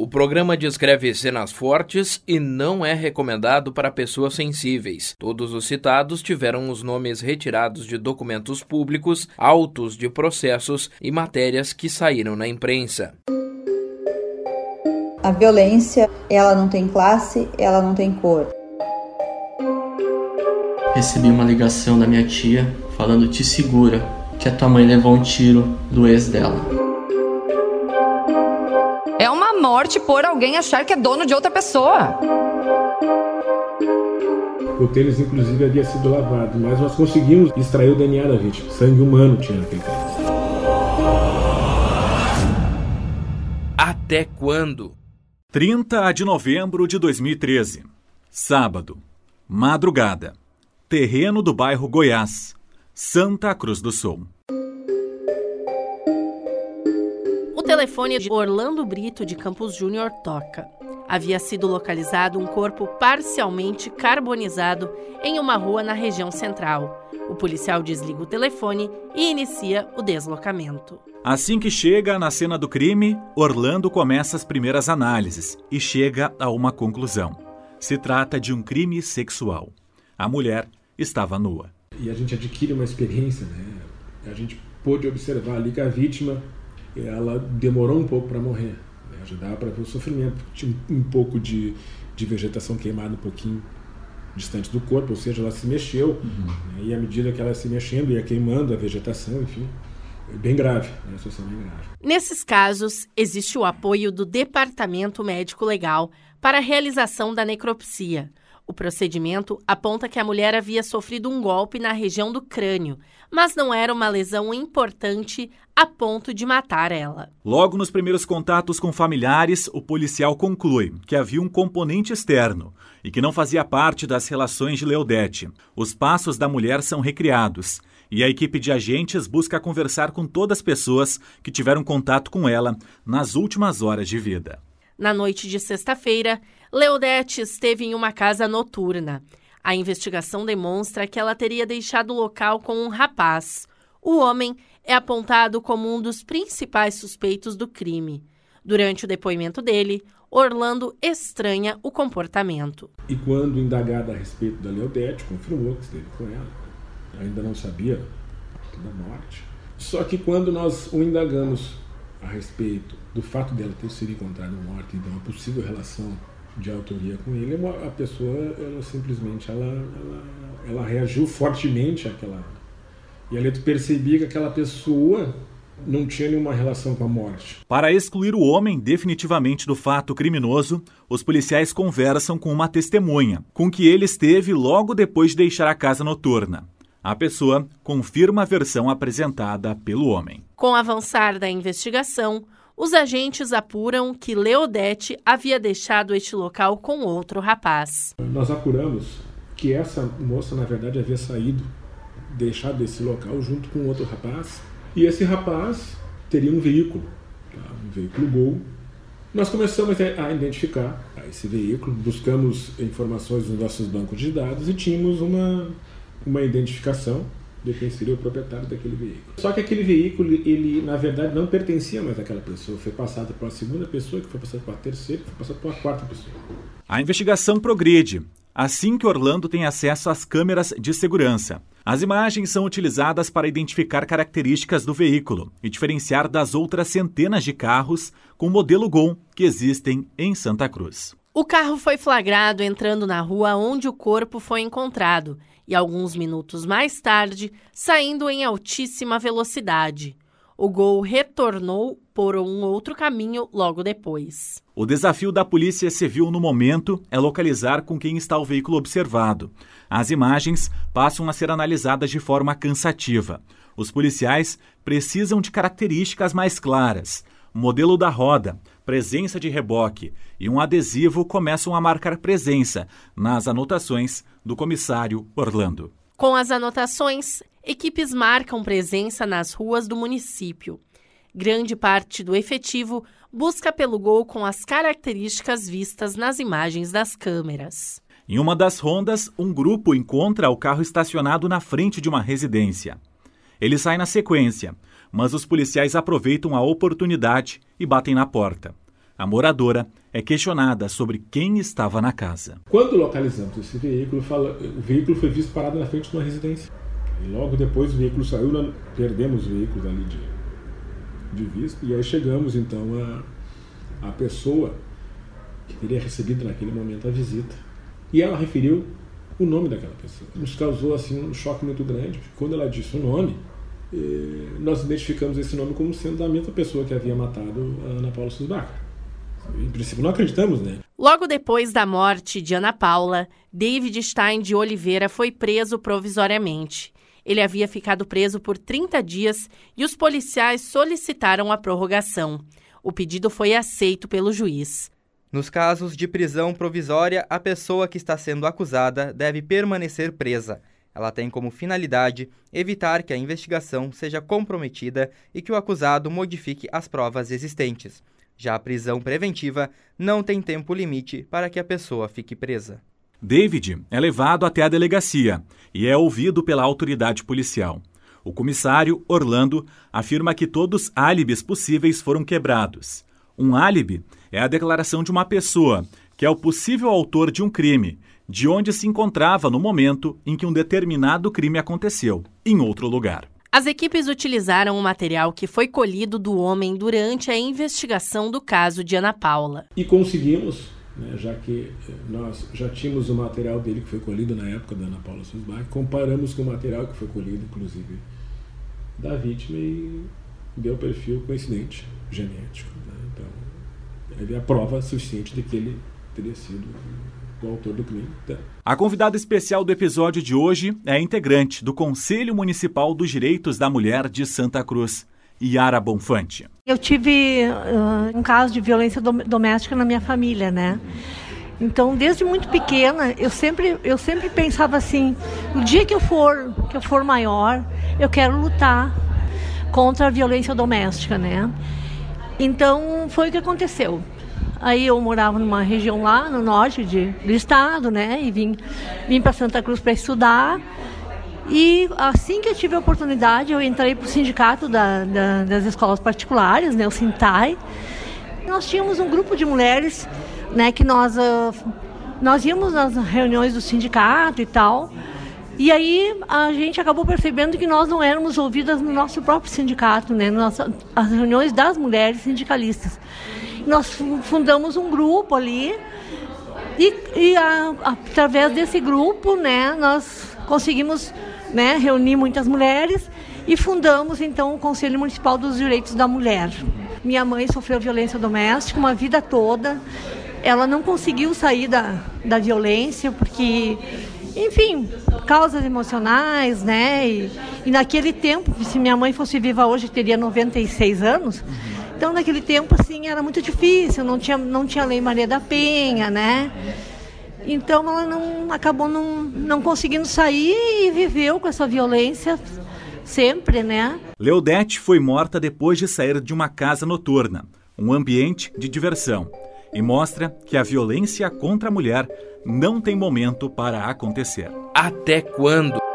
O programa descreve cenas fortes e não é recomendado para pessoas sensíveis. Todos os citados tiveram os nomes retirados de documentos públicos, autos de processos e matérias que saíram na imprensa. A violência, ela não tem classe, ela não tem cor. Recebi uma ligação da minha tia falando: "Te segura, que a tua mãe levou um tiro do ex dela." Morte por alguém achar que é dono de outra pessoa. O tênis, inclusive, havia sido lavado, mas nós conseguimos extrair o DNA da vítima. Sangue humano tinha naquele tênis. Até quando? 30 de novembro de 2013. Sábado. Madrugada. Terreno do bairro Goiás. Santa Cruz do Sul. Telefone de Orlando Brito de Campos Júnior toca. Havia sido localizado um corpo parcialmente carbonizado em uma rua na região central. O policial desliga o telefone e inicia o deslocamento. Assim que chega na cena do crime, Orlando começa as primeiras análises e chega a uma conclusão. Se trata de um crime sexual. A mulher estava nua. E a gente adquire uma experiência, né? A gente pôde observar ali que a vítima ela demorou um pouco para morrer. Né? Já dava para ver o sofrimento. Tinha um, pouco de, de vegetação queimada um pouquinho distante do corpo, ou seja, ela se mexeu. Uhum. Né? E à medida que ela se mexendo, ia queimando a vegetação, enfim. É bem grave, né? a situação é bem grave. Nesses casos, existe o apoio do Departamento Médico Legal para a realização da necropsia. O procedimento aponta que a mulher havia sofrido um golpe na região do crânio, mas não era uma lesão importante a ponto de matar ela. Logo nos primeiros contatos com familiares, o policial conclui que havia um componente externo e que não fazia parte das relações de Leodete. Os passos da mulher são recriados e a equipe de agentes busca conversar com todas as pessoas que tiveram contato com ela nas últimas horas de vida. Na noite de sexta-feira, Leodete esteve em uma casa noturna. A investigação demonstra que ela teria deixado o local com um rapaz. O homem é apontado como um dos principais suspeitos do crime. Durante o depoimento dele, Orlando estranha o comportamento. E quando indagada a respeito da Leodete, confirmou que esteve com ela. Ainda não sabia da morte. Só que quando nós o indagamos a respeito do fato dela ter sido encontrada morta e de uma possível relação de autoria com ele, a pessoa ela simplesmente ela, ela, ela reagiu fortemente àquela e ali tu percebia que aquela pessoa não tinha nenhuma relação com a morte. Para excluir o homem definitivamente do fato criminoso, os policiais conversam com uma testemunha, com que ele esteve logo depois de deixar a casa noturna. A pessoa confirma a versão apresentada pelo homem. Com o avançar da investigação, os agentes apuram que Leodete havia deixado este local com outro rapaz. Nós apuramos que essa moça, na verdade, havia saído, deixado esse local junto com outro rapaz, e esse rapaz teria um veículo, tá? um veículo Gol. Nós começamos a identificar esse veículo, buscamos informações nos nossos bancos de dados e tínhamos uma, uma identificação de quem seria o proprietário daquele veículo. Só que aquele veículo, ele na verdade não pertencia mais àquela pessoa, foi passado para uma segunda pessoa, que foi passado para uma terceira, que foi passado para uma quarta pessoa. A investigação progride. Assim que Orlando tem acesso às câmeras de segurança. As imagens são utilizadas para identificar características do veículo e diferenciar das outras centenas de carros com modelo Gol que existem em Santa Cruz. O carro foi flagrado entrando na rua onde o corpo foi encontrado e, alguns minutos mais tarde, saindo em altíssima velocidade. O Gol retornou por um outro caminho logo depois. O desafio da Polícia Civil no momento é localizar com quem está o veículo observado. As imagens passam a ser analisadas de forma cansativa. Os policiais precisam de características mais claras. Modelo da roda, presença de reboque e um adesivo começam a marcar presença nas anotações do comissário Orlando. Com as anotações, equipes marcam presença nas ruas do município. Grande parte do efetivo busca pelo gol com as características vistas nas imagens das câmeras. Em uma das rondas, um grupo encontra o carro estacionado na frente de uma residência. Ele sai na sequência, mas os policiais aproveitam a oportunidade e batem na porta. A moradora é questionada sobre quem estava na casa. Quando localizamos esse veículo, fala, o veículo foi visto parado na frente de uma residência. E logo depois o veículo saiu, perdemos o veículo ali de, de vista, e aí chegamos então a pessoa que teria recebido naquele momento a visita. E ela referiu o nome daquela pessoa. Nos causou assim um choque muito grande, porque quando ela disse o nome, nós identificamos esse nome como sendo da mesma pessoa que havia matado a Ana Paula Susbaca. Em princípio, não acreditamos, né? Logo depois da morte de Ana Paula, David Stein de Oliveira foi preso provisoriamente. Ele havia ficado preso por 30 dias e os policiais solicitaram a prorrogação. O pedido foi aceito pelo juiz. Nos casos de prisão provisória, a pessoa que está sendo acusada deve permanecer presa. Ela tem como finalidade evitar que a investigação seja comprometida e que o acusado modifique as provas existentes. Já a prisão preventiva não tem tempo limite para que a pessoa fique presa. David é levado até a delegacia e é ouvido pela autoridade policial. O comissário, Orlando, afirma que todos os álibis possíveis foram quebrados. Um álibi é a declaração de uma pessoa que é o possível autor de um crime, de onde se encontrava no momento em que um determinado crime aconteceu, em outro lugar. As equipes utilizaram o material que foi colhido do homem durante a investigação do caso de Ana Paula. E conseguimos, né, já que eh, nós já tínhamos o material dele que foi colhido na época da Ana Paula Susbach, comparamos com o material que foi colhido, inclusive, da vítima e deu perfil coincidente genético. Né? Então, havia prova suficiente de que ele teria sido o autor do crime. Tá. A convidada especial do episódio de hoje é integrante do Conselho Municipal dos Direitos da Mulher de Santa Cruz, Yara Bonfante. Eu tive uh, um caso de violência doméstica na minha família, né? Então, desde muito pequena, eu sempre, eu sempre pensava assim: o dia que eu for, que eu for maior, eu quero lutar contra a violência doméstica, né? Então, foi o que aconteceu. Aí eu morava numa região lá no norte de, do estado, né? E vim, vim para Santa Cruz para estudar. E assim que eu tive a oportunidade, eu entrei para o sindicato da, da, das escolas particulares, né, o Sintai. Nós tínhamos um grupo de mulheres, né, que nós, uh, nós íamos nas reuniões do sindicato e tal. E aí a gente acabou percebendo que nós não éramos ouvidas no nosso próprio sindicato, né, nas as reuniões das mulheres sindicalistas nós fundamos um grupo ali e, e a, através desse grupo, né, nós conseguimos né, reunir muitas mulheres e fundamos então o Conselho Municipal dos Direitos da Mulher. Minha mãe sofreu violência doméstica uma vida toda. Ela não conseguiu sair da, da violência porque, enfim, causas emocionais, né? E, e naquele tempo, se minha mãe fosse viva hoje, teria 96 anos. Então, naquele tempo, assim, era muito difícil, não tinha, não tinha lei Maria da Penha, né? Então, ela não, acabou não, não conseguindo sair e viveu com essa violência sempre, né? Leodete foi morta depois de sair de uma casa noturna, um ambiente de diversão, e mostra que a violência contra a mulher não tem momento para acontecer. Até quando?